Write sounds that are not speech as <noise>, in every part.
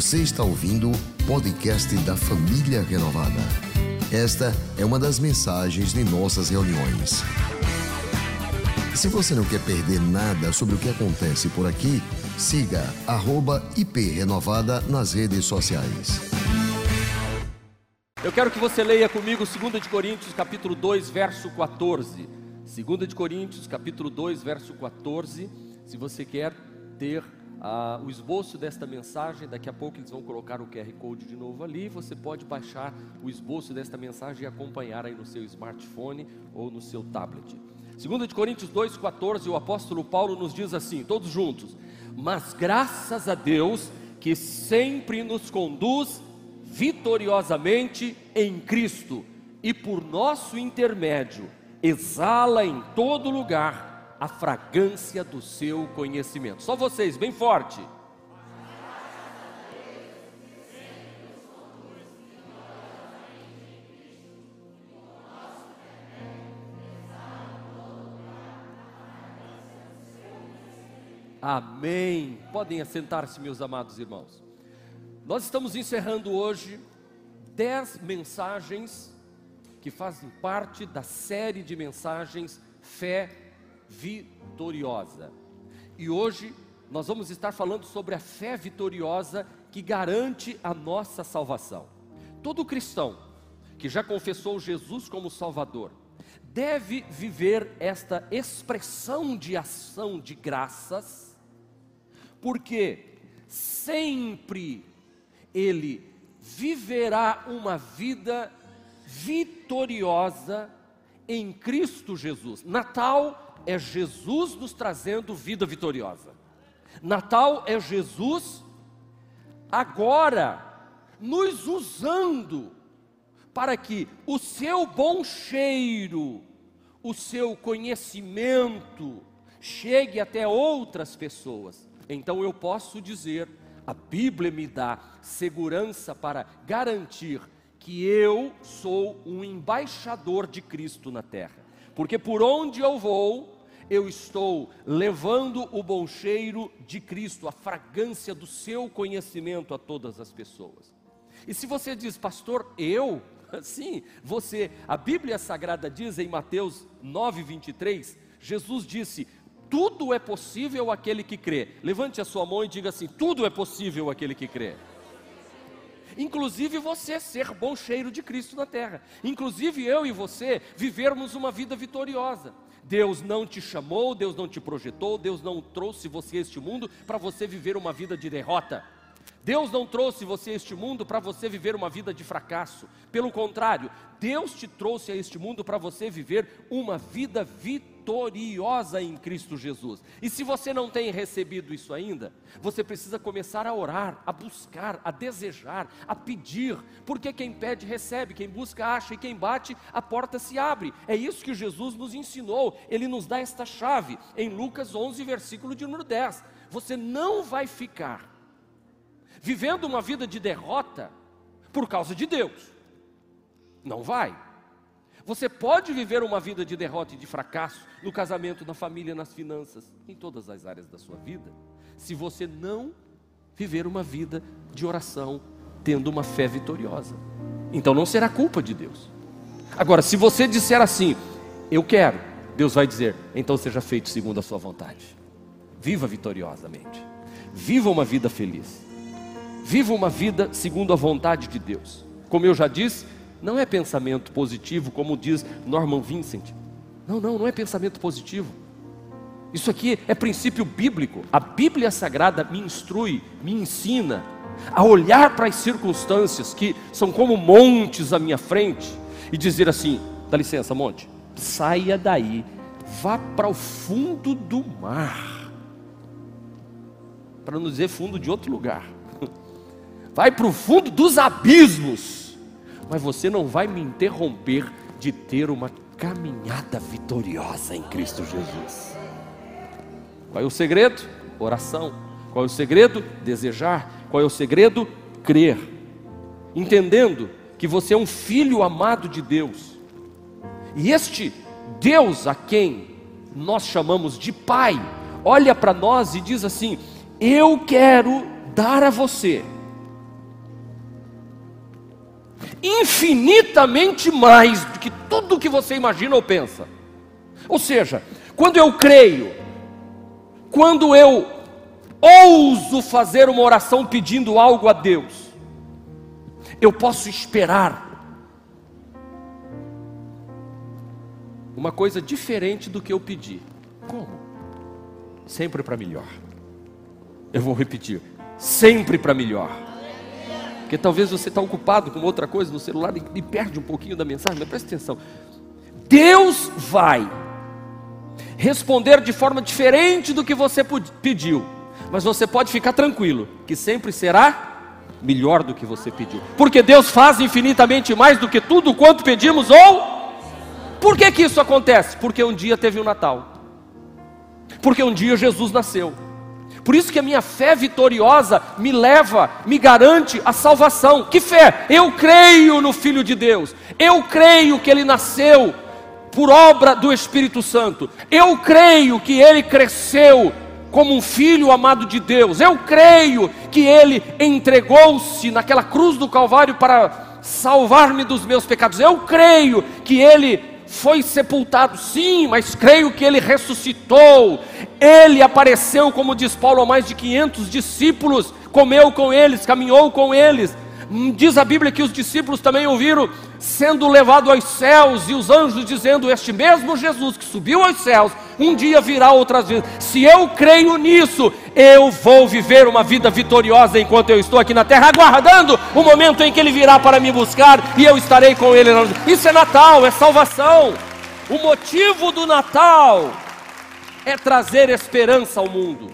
Você está ouvindo o podcast da Família Renovada. Esta é uma das mensagens de nossas reuniões. Se você não quer perder nada sobre o que acontece por aqui, siga @iprenovada nas redes sociais. Eu quero que você leia comigo 2 de Coríntios, capítulo 2, verso 14. 2 de Coríntios, capítulo 2, verso 14. Se você quer ter ah, o esboço desta mensagem, daqui a pouco eles vão colocar o QR Code de novo ali. Você pode baixar o esboço desta mensagem e acompanhar aí no seu smartphone ou no seu tablet. 2 de Coríntios 2,14, o apóstolo Paulo nos diz assim, todos juntos: Mas graças a Deus que sempre nos conduz vitoriosamente em Cristo e por nosso intermédio exala em todo lugar a fragrância do seu conhecimento. Só vocês, bem forte. Amém. Podem assentar-se, meus amados irmãos. Nós estamos encerrando hoje dez mensagens que fazem parte da série de mensagens Fé Vitoriosa. E hoje nós vamos estar falando sobre a fé vitoriosa que garante a nossa salvação. Todo cristão que já confessou Jesus como Salvador deve viver esta expressão de ação de graças, porque sempre ele viverá uma vida vitoriosa em Cristo Jesus. Natal é Jesus nos trazendo vida vitoriosa. Natal é Jesus agora nos usando para que o seu bom cheiro, o seu conhecimento chegue até outras pessoas. Então eu posso dizer a Bíblia me dá segurança para garantir que eu sou um embaixador de Cristo na terra. Porque por onde eu vou, eu estou levando o bom cheiro de Cristo, a fragrância do seu conhecimento a todas as pessoas. E se você diz, pastor, eu? <laughs> Sim, você. A Bíblia Sagrada diz em Mateus 9, 23, Jesus disse: tudo é possível aquele que crê. Levante a sua mão e diga assim: tudo é possível aquele que crê. Inclusive você ser bom cheiro de Cristo na terra. Inclusive eu e você vivermos uma vida vitoriosa. Deus não te chamou, Deus não te projetou, Deus não trouxe você a este mundo para você viver uma vida de derrota. Deus não trouxe você a este mundo para você viver uma vida de fracasso. Pelo contrário, Deus te trouxe a este mundo para você viver uma vida vitoriosa em Cristo Jesus. E se você não tem recebido isso ainda, você precisa começar a orar, a buscar, a desejar, a pedir, porque quem pede recebe, quem busca acha e quem bate a porta se abre. É isso que Jesus nos ensinou. Ele nos dá esta chave em Lucas 11, versículo de número 10. Você não vai ficar vivendo uma vida de derrota por causa de Deus. Não vai. Você pode viver uma vida de derrota e de fracasso no casamento, na família, nas finanças, em todas as áreas da sua vida, se você não viver uma vida de oração, tendo uma fé vitoriosa. Então não será culpa de Deus. Agora, se você disser assim, eu quero, Deus vai dizer, então seja feito segundo a sua vontade. Viva vitoriosamente. Viva uma vida feliz. Viva uma vida segundo a vontade de Deus. Como eu já disse, não é pensamento positivo, como diz Norman Vincent. Não, não, não é pensamento positivo. Isso aqui é princípio bíblico. A Bíblia Sagrada me instrui, me ensina a olhar para as circunstâncias que são como montes à minha frente e dizer assim: dá licença, monte, saia daí, vá para o fundo do mar. Para não dizer fundo de outro lugar vai para o fundo dos abismos, mas você não vai me interromper de ter uma caminhada vitoriosa em Cristo Jesus. Qual é o segredo? Oração. Qual é o segredo? Desejar. Qual é o segredo? Crer. Entendendo que você é um filho amado de Deus. E este Deus a quem nós chamamos de Pai, olha para nós e diz assim: Eu quero dar a você infinitamente mais do que tudo que você imagina ou pensa. Ou seja, quando eu creio, quando eu ouso fazer uma oração pedindo algo a Deus, eu posso esperar uma coisa diferente do que eu pedi. Como? Sempre para melhor. Eu vou repetir: sempre para melhor. Porque talvez você está ocupado com outra coisa no celular e, e perde um pouquinho da mensagem, mas preste atenção. Deus vai responder de forma diferente do que você pediu, mas você pode ficar tranquilo, que sempre será melhor do que você pediu, porque Deus faz infinitamente mais do que tudo quanto pedimos ou. Por que, que isso acontece? Porque um dia teve o um Natal, porque um dia Jesus nasceu. Por isso que a minha fé vitoriosa me leva, me garante a salvação. Que fé? Eu creio no Filho de Deus. Eu creio que ele nasceu por obra do Espírito Santo. Eu creio que ele cresceu como um filho amado de Deus. Eu creio que ele entregou-se naquela cruz do Calvário para salvar-me dos meus pecados. Eu creio que ele foi sepultado, sim, mas creio que ele ressuscitou. Ele apareceu, como diz Paulo, a mais de 500 discípulos, comeu com eles, caminhou com eles. Hum, diz a Bíblia que os discípulos também ouviram sendo levado aos céus e os anjos dizendo: Este mesmo Jesus que subiu aos céus, um dia virá outras vezes. Se eu creio nisso, eu vou viver uma vida vitoriosa enquanto eu estou aqui na terra, aguardando o momento em que Ele virá para me buscar e eu estarei com Ele. Isso é Natal, é salvação. O motivo do Natal é trazer esperança ao mundo.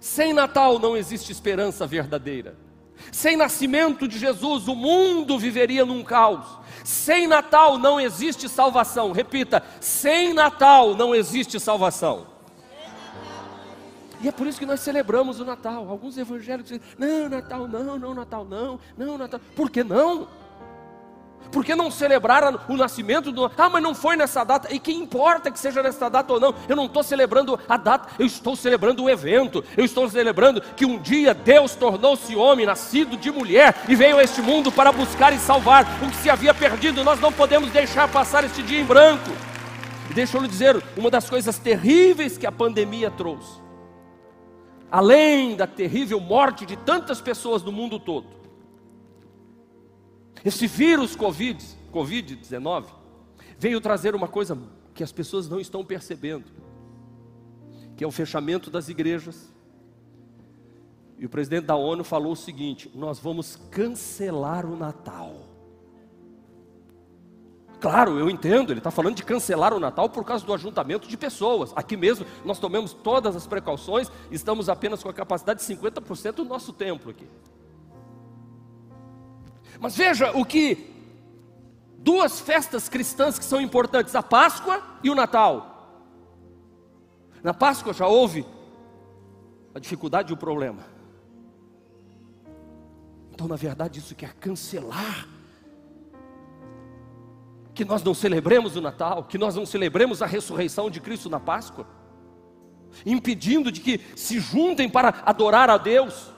Sem Natal não existe esperança verdadeira. Sem nascimento de Jesus, o mundo viveria num caos. Sem Natal não existe salvação. Repita: sem Natal não existe salvação. E é por isso que nós celebramos o Natal. Alguns evangélicos dizem: não, Natal não, não, Natal não, não, Natal. Por que não? Por que não celebrar o nascimento do. Ah, mas não foi nessa data. E que importa que seja nessa data ou não? Eu não estou celebrando a data, eu estou celebrando o evento. Eu estou celebrando que um dia Deus tornou-se homem, nascido de mulher, e veio a este mundo para buscar e salvar o que se havia perdido. Nós não podemos deixar passar este dia em branco. E deixa eu lhe dizer, uma das coisas terríveis que a pandemia trouxe, além da terrível morte de tantas pessoas no mundo todo, esse vírus Covid, Covid-19 veio trazer uma coisa que as pessoas não estão percebendo, que é o fechamento das igrejas. E o presidente da ONU falou o seguinte: nós vamos cancelar o Natal. Claro, eu entendo, ele está falando de cancelar o Natal por causa do ajuntamento de pessoas. Aqui mesmo nós tomamos todas as precauções, estamos apenas com a capacidade de 50% do nosso templo aqui. Mas veja o que duas festas cristãs que são importantes, a Páscoa e o Natal. Na Páscoa já houve a dificuldade e o problema. Então, na verdade, isso quer cancelar que nós não celebremos o Natal, que nós não celebremos a ressurreição de Cristo na Páscoa, impedindo de que se juntem para adorar a Deus.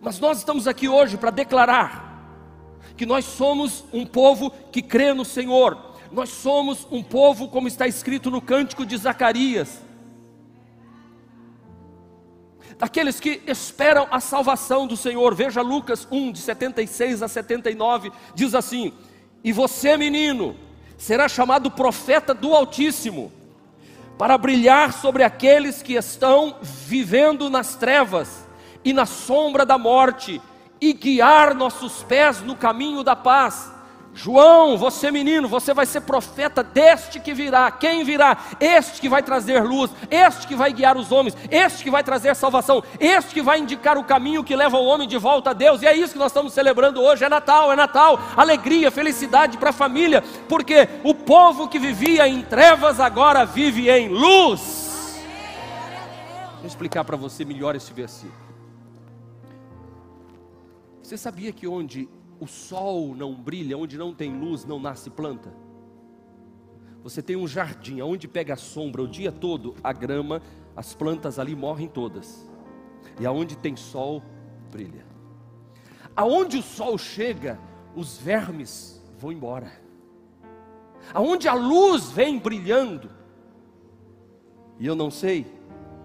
Mas nós estamos aqui hoje para declarar que nós somos um povo que crê no Senhor. Nós somos um povo, como está escrito no cântico de Zacarias, daqueles que esperam a salvação do Senhor. Veja Lucas 1, de 76 a 79, diz assim: E você, menino, será chamado profeta do Altíssimo, para brilhar sobre aqueles que estão vivendo nas trevas e na sombra da morte e guiar nossos pés no caminho da paz. João, você menino, você vai ser profeta deste que virá. Quem virá? Este que vai trazer luz, este que vai guiar os homens, este que vai trazer salvação, este que vai indicar o caminho que leva o homem de volta a Deus. E é isso que nós estamos celebrando hoje. É Natal, é Natal, alegria, felicidade para a família, porque o povo que vivia em trevas agora vive em luz. Vou explicar para você melhor esse versículo. Você sabia que onde o sol não brilha, onde não tem luz, não nasce planta? Você tem um jardim, onde pega a sombra o dia todo, a grama, as plantas ali morrem todas. E aonde tem sol, brilha. Aonde o sol chega, os vermes vão embora. Aonde a luz vem brilhando. E eu não sei,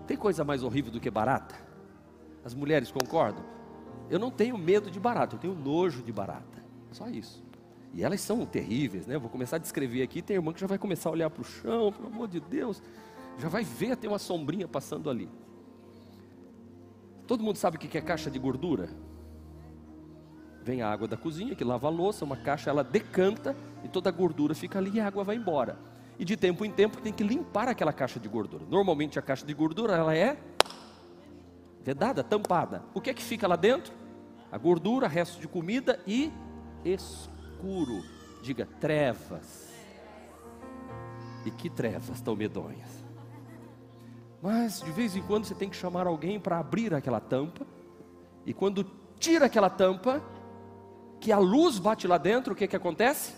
tem coisa mais horrível do que barata? As mulheres concordam? Eu não tenho medo de barata, eu tenho nojo de barata. Só isso. E elas são terríveis, né? Eu vou começar a descrever aqui. Tem irmã que já vai começar a olhar para o chão, pelo amor de Deus. Já vai ver, tem uma sombrinha passando ali. Todo mundo sabe o que é caixa de gordura? Vem a água da cozinha, que lava a louça, uma caixa, ela decanta e toda a gordura fica ali e a água vai embora. E de tempo em tempo tem que limpar aquela caixa de gordura. Normalmente a caixa de gordura ela é vedada, tampada. O que é que fica lá dentro? A gordura, resto de comida e escuro. Diga trevas. E que trevas tão medonhas. Mas de vez em quando você tem que chamar alguém para abrir aquela tampa. E quando tira aquela tampa, que a luz bate lá dentro, o que, que acontece?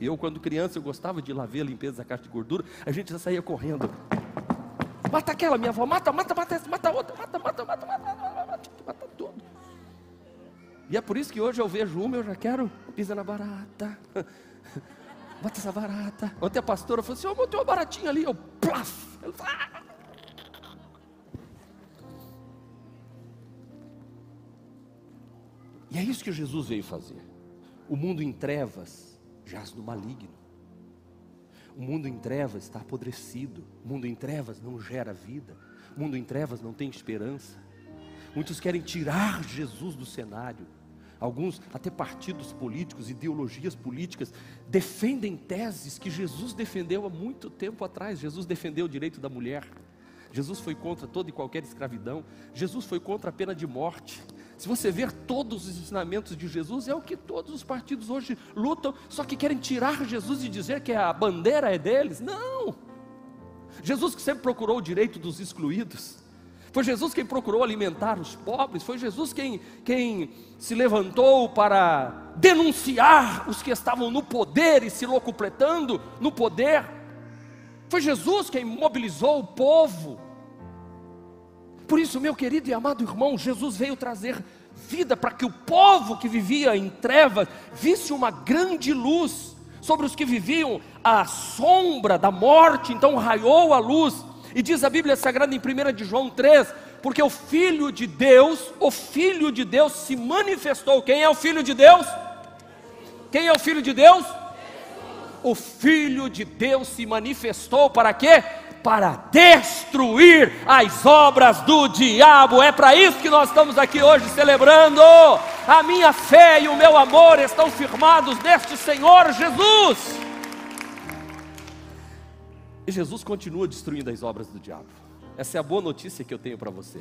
Eu, quando criança, eu gostava de ir lá ver a limpeza da caixa de gordura, a gente já saía correndo. Mata aquela, minha avó, mata, mata, mata essa, mata outra, mata, mata, mata, mata, mata, mata, mata tudo. E é por isso que hoje eu vejo uma, eu já quero pisa na barata. <laughs> Mata essa barata. Ontem a pastora falou assim: oh, tem uma baratinha ali. Eu, plaf. Eu, ah! E é isso que Jesus veio fazer. O mundo em trevas jaz no maligno. O mundo em trevas está apodrecido. O mundo em trevas não gera vida. O mundo em trevas não tem esperança. Muitos querem tirar Jesus do cenário. Alguns, até partidos políticos, ideologias políticas, defendem teses que Jesus defendeu há muito tempo atrás. Jesus defendeu o direito da mulher. Jesus foi contra toda e qualquer escravidão. Jesus foi contra a pena de morte. Se você ver todos os ensinamentos de Jesus, é o que todos os partidos hoje lutam, só que querem tirar Jesus e dizer que a bandeira é deles. Não! Jesus que sempre procurou o direito dos excluídos. Foi Jesus quem procurou alimentar os pobres, foi Jesus quem, quem se levantou para denunciar os que estavam no poder e se locupletando no poder. Foi Jesus quem mobilizou o povo por isso, meu querido e amado irmão, Jesus veio trazer vida para que o povo que vivia em trevas visse uma grande luz sobre os que viviam à sombra da morte. Então raiou a luz. E diz a Bíblia Sagrada em 1 de João 3, porque o Filho de Deus, o Filho de Deus se manifestou. Quem é o Filho de Deus? Quem é o Filho de Deus? O Filho de Deus se manifestou para quê? Para destruir as obras do diabo. É para isso que nós estamos aqui hoje celebrando. A minha fé e o meu amor estão firmados neste Senhor Jesus. E Jesus continua destruindo as obras do diabo. Essa é a boa notícia que eu tenho para você.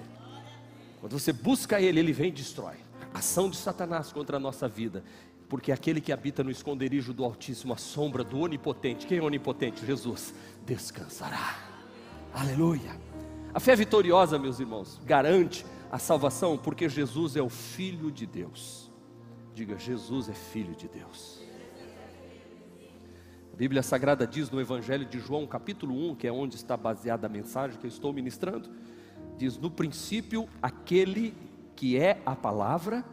Quando você busca Ele, Ele vem e destrói. Ação de Satanás contra a nossa vida. Porque aquele que habita no esconderijo do Altíssimo, a sombra do Onipotente, quem é onipotente? Jesus, descansará. Aleluia. A fé vitoriosa, meus irmãos, garante a salvação porque Jesus é o Filho de Deus. Diga, Jesus é Filho de Deus. A Bíblia Sagrada diz no Evangelho de João, capítulo 1, que é onde está baseada a mensagem que eu estou ministrando, diz: No princípio, aquele que é a palavra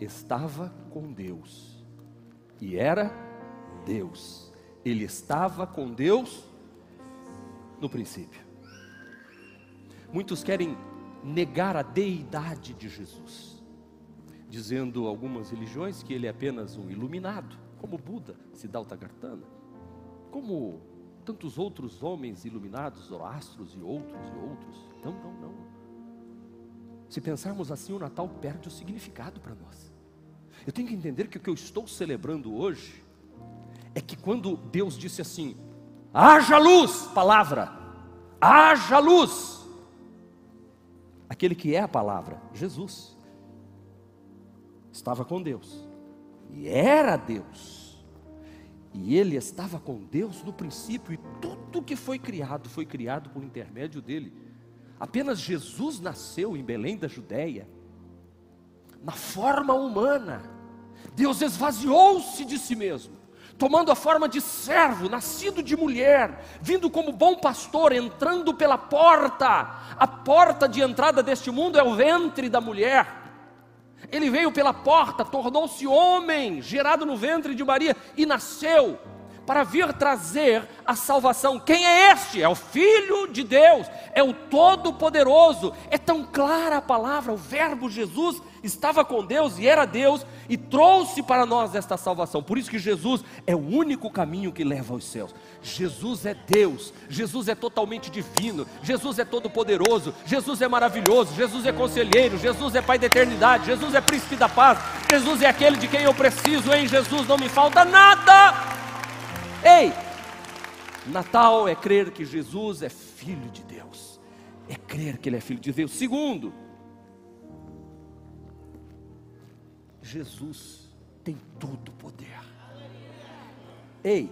estava com Deus, e era Deus, ele estava com Deus no princípio. Muitos querem negar a deidade de Jesus, dizendo algumas religiões que ele é apenas um iluminado, como Buda, Siddhartha Gautama, como tantos outros homens iluminados, Zoroastros e outros e outros. Não, não, não. Se pensarmos assim, o Natal perde o significado para nós. Eu tenho que entender que o que eu estou celebrando hoje é que quando Deus disse assim: haja luz, palavra, haja luz, aquele que é a palavra, Jesus, estava com Deus, e era Deus, e ele estava com Deus no princípio, e tudo que foi criado foi criado por intermédio dele. Apenas Jesus nasceu em Belém da Judéia, na forma humana. Deus esvaziou-se de si mesmo, tomando a forma de servo, nascido de mulher, vindo como bom pastor, entrando pela porta. A porta de entrada deste mundo é o ventre da mulher. Ele veio pela porta, tornou-se homem, gerado no ventre de Maria e nasceu para vir trazer a salvação. Quem é este? É o Filho de Deus, é o Todo-Poderoso. É tão clara a palavra, o Verbo Jesus estava com Deus e era Deus e trouxe para nós esta salvação. Por isso que Jesus é o único caminho que leva aos céus. Jesus é Deus, Jesus é totalmente divino, Jesus é todo-poderoso, Jesus é maravilhoso, Jesus é conselheiro, Jesus é Pai da eternidade, Jesus é príncipe da paz, Jesus é aquele de quem eu preciso, em Jesus não me falta nada. Ei, Natal é crer que Jesus é filho de Deus, é crer que Ele é filho de Deus. Segundo, Jesus tem todo o poder. Ei,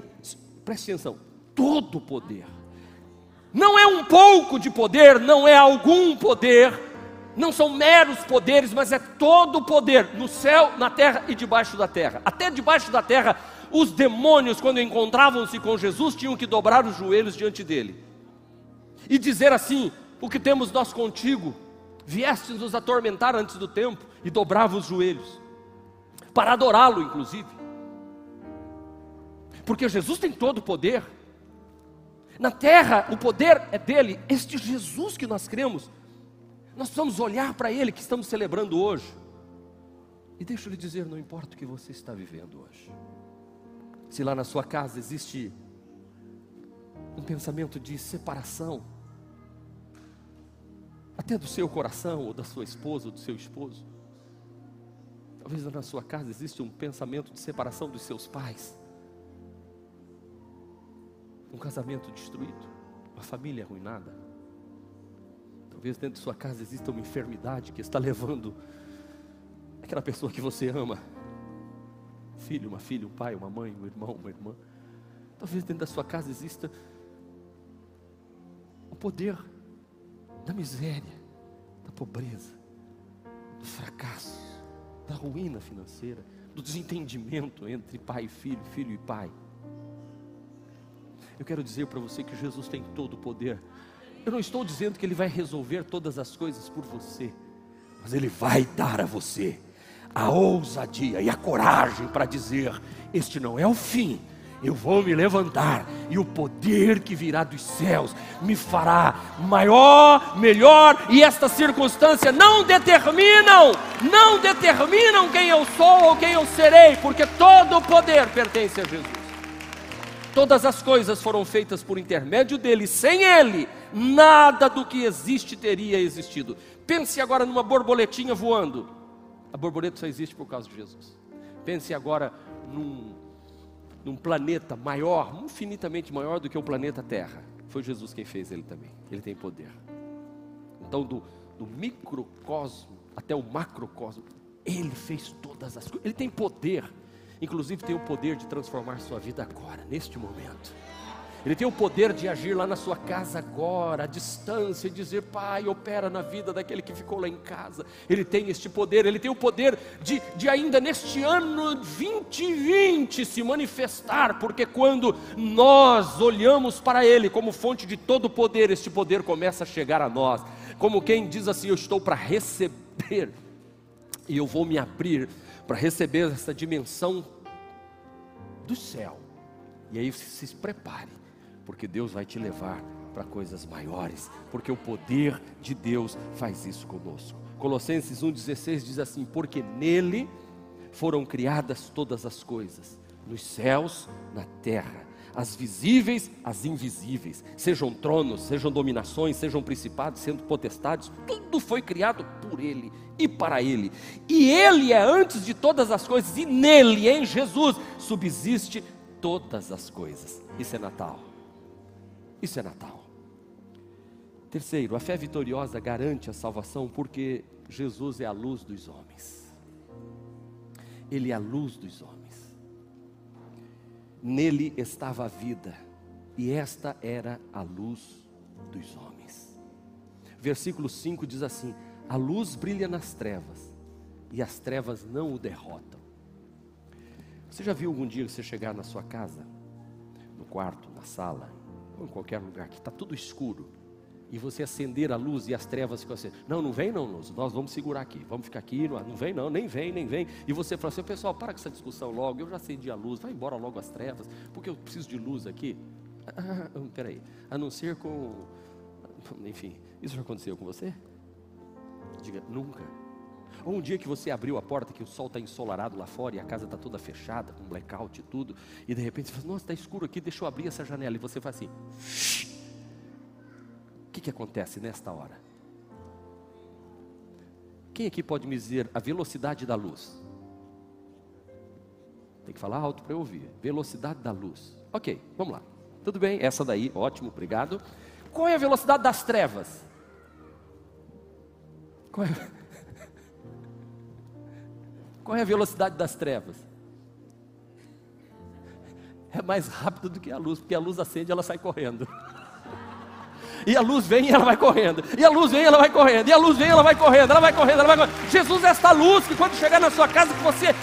preste atenção: todo o poder. Não é um pouco de poder, não é algum poder, não são meros poderes, mas é todo o poder no céu, na terra e debaixo da terra. Até debaixo da terra os demônios, quando encontravam-se com Jesus, tinham que dobrar os joelhos diante dele e dizer assim: O que temos nós contigo? Vieste nos atormentar antes do tempo e dobrava os joelhos, para adorá-lo, inclusive, porque Jesus tem todo o poder. Na terra, o poder é dele, este Jesus que nós cremos. Nós precisamos olhar para ele que estamos celebrando hoje. E deixa eu lhe dizer, não importa o que você está vivendo hoje se lá na sua casa existe um pensamento de separação, até do seu coração, ou da sua esposa, ou do seu esposo. Talvez na sua casa exista um pensamento de separação dos seus pais, um casamento destruído, uma família arruinada. Talvez dentro de sua casa exista uma enfermidade que está levando aquela pessoa que você ama filho, uma filha, um pai, uma mãe, um irmão, uma irmã. Talvez dentro da sua casa exista o poder da miséria, da pobreza, do fracasso, da ruína financeira, do desentendimento entre pai e filho, filho e pai. Eu quero dizer para você que Jesus tem todo o poder. Eu não estou dizendo que Ele vai resolver todas as coisas por você, mas Ele vai dar a você a ousadia e a coragem para dizer: Este não é o fim, eu vou me levantar e o poder que virá dos céus me fará maior, melhor, e esta circunstância não determinam, não determinam quem eu sou ou quem eu serei, porque todo o poder pertence a Jesus. Todas as coisas foram feitas por intermédio dele, sem ele, nada do que existe teria existido. Pense agora numa borboletinha voando. A borboleta só existe por causa de Jesus. Pense agora num, num planeta maior, infinitamente maior do que o planeta Terra. Foi Jesus quem fez ele também. Ele tem poder. Então, do, do microcosmo até o macrocosmo, ele fez todas as coisas. Ele tem poder. Inclusive tem o poder de transformar sua vida agora, neste momento. Ele tem o poder de agir lá na sua casa agora, à distância, e dizer: Pai, opera na vida daquele que ficou lá em casa. Ele tem este poder, ele tem o poder de, de ainda neste ano 2020 se manifestar, porque quando nós olhamos para Ele como fonte de todo poder, este poder começa a chegar a nós. Como quem diz assim: Eu estou para receber, e eu vou me abrir para receber essa dimensão do céu. E aí se prepare porque Deus vai te levar para coisas maiores, porque o poder de Deus faz isso conosco. Colossenses 1,16 diz assim: Porque nele foram criadas todas as coisas, nos céus, na terra, as visíveis, as invisíveis, sejam tronos, sejam dominações, sejam principados, sendo potestades, tudo foi criado por Ele e para Ele. E Ele é antes de todas as coisas, e nele, em Jesus, subsiste todas as coisas. Isso é Natal. Isso é Natal. Terceiro, a fé vitoriosa garante a salvação porque Jesus é a luz dos homens. Ele é a luz dos homens. Nele estava a vida, e esta era a luz dos homens. Versículo 5 diz assim: A luz brilha nas trevas, e as trevas não o derrotam. Você já viu algum dia você chegar na sua casa, no quarto, na sala, em qualquer lugar que está tudo escuro, e você acender a luz e as trevas ficam assim, não, não vem não, luz, nós vamos segurar aqui, vamos ficar aqui, não, não vem não, nem vem, nem vem. E você fala assim, pessoal, para com essa discussão logo, eu já acendi a luz, vai embora logo as trevas, porque eu preciso de luz aqui. Ah, <laughs> peraí, a não ser com. Enfim, isso já aconteceu com você? Diga, nunca. Ou um dia que você abriu a porta, que o sol está ensolarado lá fora e a casa está toda fechada, com blackout e tudo, e de repente você fala, nossa, está escuro aqui, deixa eu abrir essa janela. E você faz assim. O que, que acontece nesta hora? Quem aqui pode me dizer a velocidade da luz? Tem que falar alto para eu ouvir. Velocidade da luz. Ok, vamos lá. Tudo bem, essa daí, ótimo, obrigado. Qual é a velocidade das trevas? Qual é, Qual é a velocidade das trevas? É mais rápido do que a luz, porque a luz acende ela sai correndo. E a luz vem e ela vai correndo. E a luz vem e ela vai correndo. E a luz vem e ela vai correndo. Ela vai correndo, ela vai correndo. Jesus é esta luz que quando chegar na sua casa que você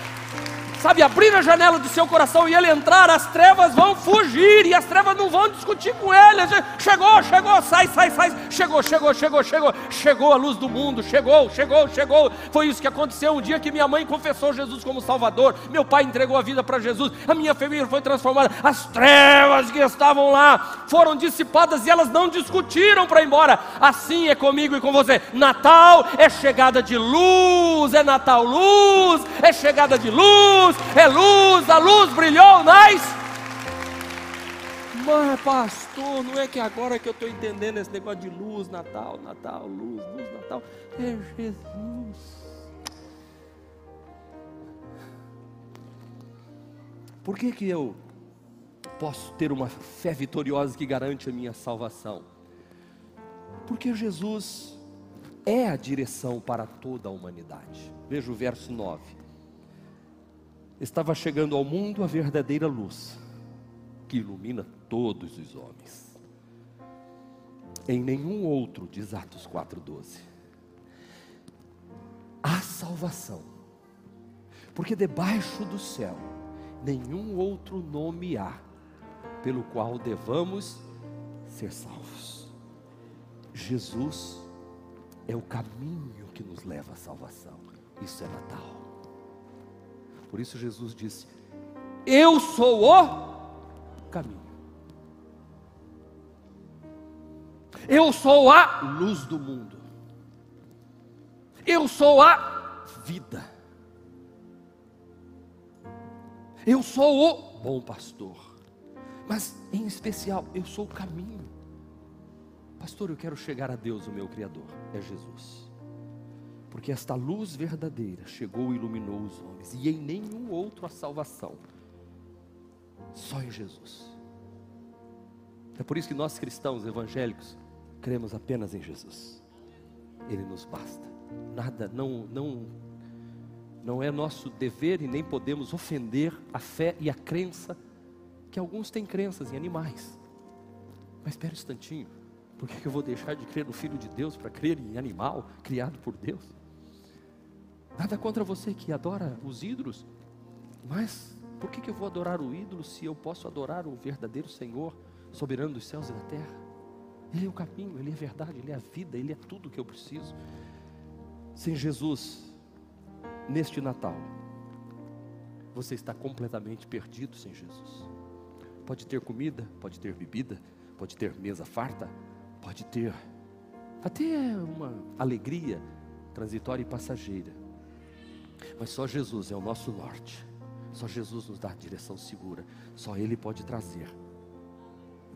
sabe, abrir a janela do seu coração e ele entrar, as trevas vão fugir e as trevas não vão discutir com ele. Chegou, chegou, sai, sai, sai. Chegou, chegou, chegou, chegou. Chegou a luz do mundo, chegou, chegou, chegou. Foi isso que aconteceu um dia que minha mãe confessou Jesus como Salvador, meu pai entregou a vida para Jesus, a minha família foi transformada. As trevas que estavam lá foram dissipadas e elas não discutiram para ir embora. Assim é comigo e com você. Natal é chegada de luz, é Natal luz, é chegada de luz luz, é luz, a luz brilhou nas. Mas, pastor, não é que agora que eu estou entendendo esse negócio de luz, Natal, Natal, luz, luz, Natal. É Jesus. Por que, que eu posso ter uma fé vitoriosa que garante a minha salvação? Porque Jesus é a direção para toda a humanidade. Veja o verso 9 estava chegando ao mundo a verdadeira luz, que ilumina todos os homens. Em nenhum outro, diz Atos 4,12, há salvação, porque debaixo do céu nenhum outro nome há, pelo qual devamos ser salvos. Jesus é o caminho que nos leva à salvação. Isso é Natal. Por isso Jesus disse: Eu sou o caminho. Eu sou a luz do mundo. Eu sou a vida. Eu sou o bom pastor. Mas em especial, eu sou o caminho. Pastor, eu quero chegar a Deus, o meu Criador, é Jesus porque esta luz verdadeira chegou e iluminou os homens, e em nenhum outro a salvação, só em Jesus. É por isso que nós cristãos evangélicos cremos apenas em Jesus. Ele nos basta. Nada, não, não, não é nosso dever e nem podemos ofender a fé e a crença que alguns têm crenças em animais. Mas espera um instantinho. Por que eu vou deixar de crer no Filho de Deus para crer em animal criado por Deus? Nada contra você que adora os ídolos, mas por que, que eu vou adorar o ídolo se eu posso adorar o verdadeiro Senhor, soberano dos céus e da terra? Ele é o caminho, Ele é a verdade, Ele é a vida, Ele é tudo que eu preciso. Sem Jesus, neste Natal, você está completamente perdido sem Jesus. Pode ter comida, pode ter bebida, pode ter mesa farta, pode ter até uma alegria transitória e passageira. Mas só Jesus é o nosso norte. Só Jesus nos dá a direção segura. Só Ele pode trazer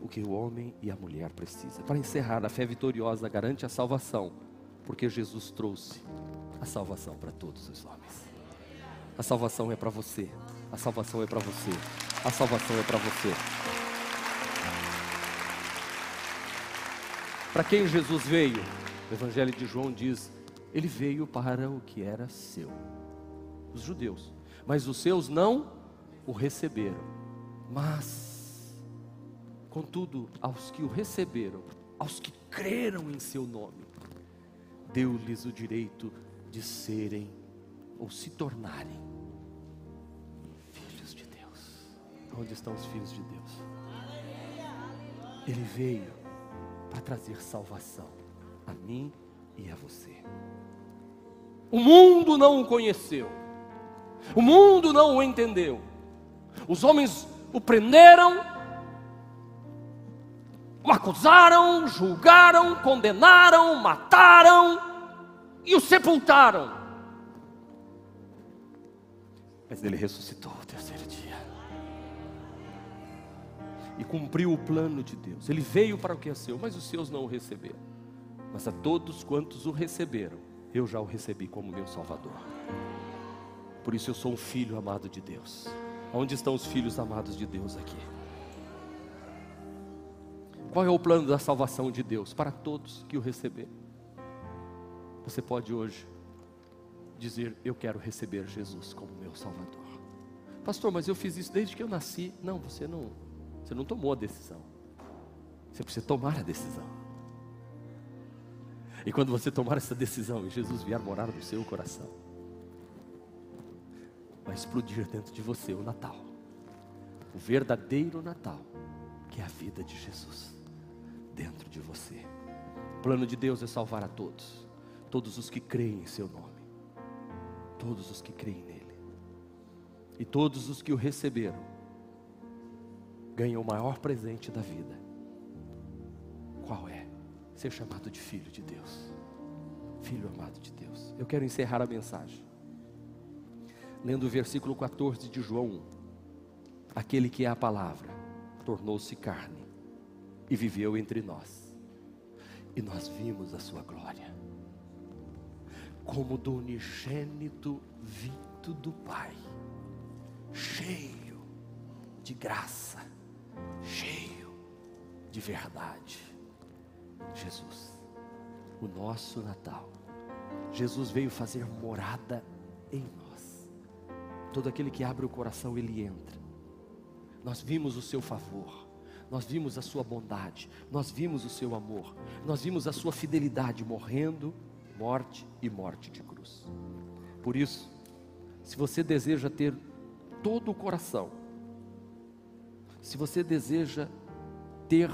o que o homem e a mulher precisam. Para encerrar, a fé vitoriosa garante a salvação, porque Jesus trouxe a salvação para todos os homens. A salvação é para você. A salvação é para você. A salvação é para você. Para quem Jesus veio? O Evangelho de João diz: Ele veio para o que era seu os judeus, mas os seus não o receberam. Mas, contudo, aos que o receberam, aos que creram em seu nome, deu-lhes o direito de serem ou se tornarem filhos de Onde estão os filhos de Deus? Ele veio para trazer salvação a mim e a você. O mundo não o conheceu, o mundo não o entendeu. Os homens o prenderam, o acusaram, julgaram, condenaram, mataram e o sepultaram. Mas ele ressuscitou o terceiro dia e cumpriu o plano de Deus. Ele veio para o que é seu, mas os seus não o receberam. Mas a todos quantos o receberam, eu já o recebi como meu Salvador. Por isso eu sou um filho amado de Deus. Onde estão os filhos amados de Deus aqui? Qual é o plano da salvação de Deus para todos que o receberem? Você pode hoje dizer: Eu quero receber Jesus como meu Salvador. Pastor, mas eu fiz isso desde que eu nasci. Não, você não, você não tomou a decisão. Você precisa tomar a decisão. E quando você tomar essa decisão e Jesus vier morar no seu coração, vai explodir dentro de você o Natal. O verdadeiro Natal, que é a vida de Jesus dentro de você. O plano de Deus é salvar a todos, todos os que creem em seu nome, todos os que creem nele. E todos os que o receberam ganham o maior presente da vida. Qual é? Ser chamado de filho de Deus. Filho amado de Deus. Eu quero encerrar a mensagem lendo o versículo 14 de João 1. Aquele que é a palavra tornou-se carne e viveu entre nós. E nós vimos a sua glória, como do unigênito vindo do Pai, cheio de graça, cheio de verdade. Jesus, o nosso Natal. Jesus veio fazer morada em nós. Todo aquele que abre o coração, ele entra. Nós vimos o seu favor, nós vimos a sua bondade, nós vimos o seu amor, nós vimos a sua fidelidade morrendo, morte e morte de cruz. Por isso, se você deseja ter todo o coração, se você deseja ter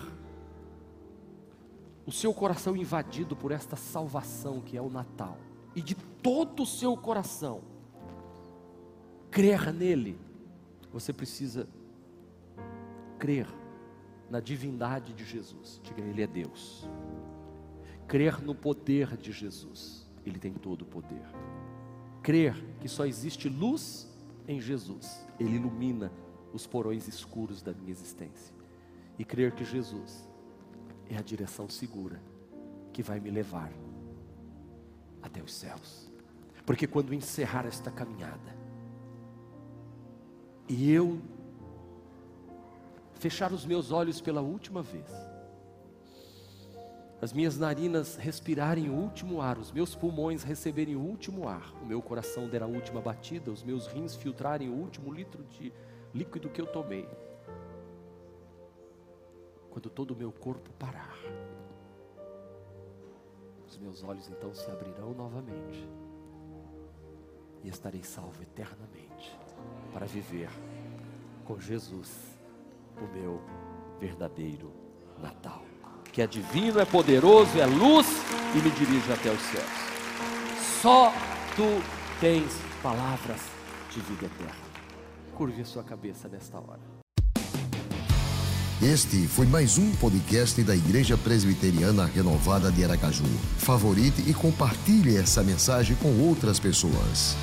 o seu coração invadido por esta salvação que é o Natal, e de todo o seu coração, crer nele, você precisa crer na divindade de Jesus. Diga, Ele é Deus. Crer no poder de Jesus. Ele tem todo o poder. Crer que só existe luz em Jesus. Ele ilumina os porões escuros da minha existência. E crer que Jesus é a direção segura que vai me levar até os céus. Porque quando encerrar esta caminhada, e eu fechar os meus olhos pela última vez, as minhas narinas respirarem o último ar, os meus pulmões receberem o último ar, o meu coração der a última batida, os meus rins filtrarem o último litro de líquido que eu tomei. Quando todo o meu corpo parar, os meus olhos então se abrirão novamente e estarei salvo eternamente para viver com Jesus, o meu verdadeiro Natal. Que é divino, é poderoso, é luz e me dirige até os céus. Só tu tens palavras de vida eterna. Curve a sua cabeça nesta hora. Este foi mais um podcast da Igreja Presbiteriana Renovada de Aracaju. Favorite e compartilhe essa mensagem com outras pessoas.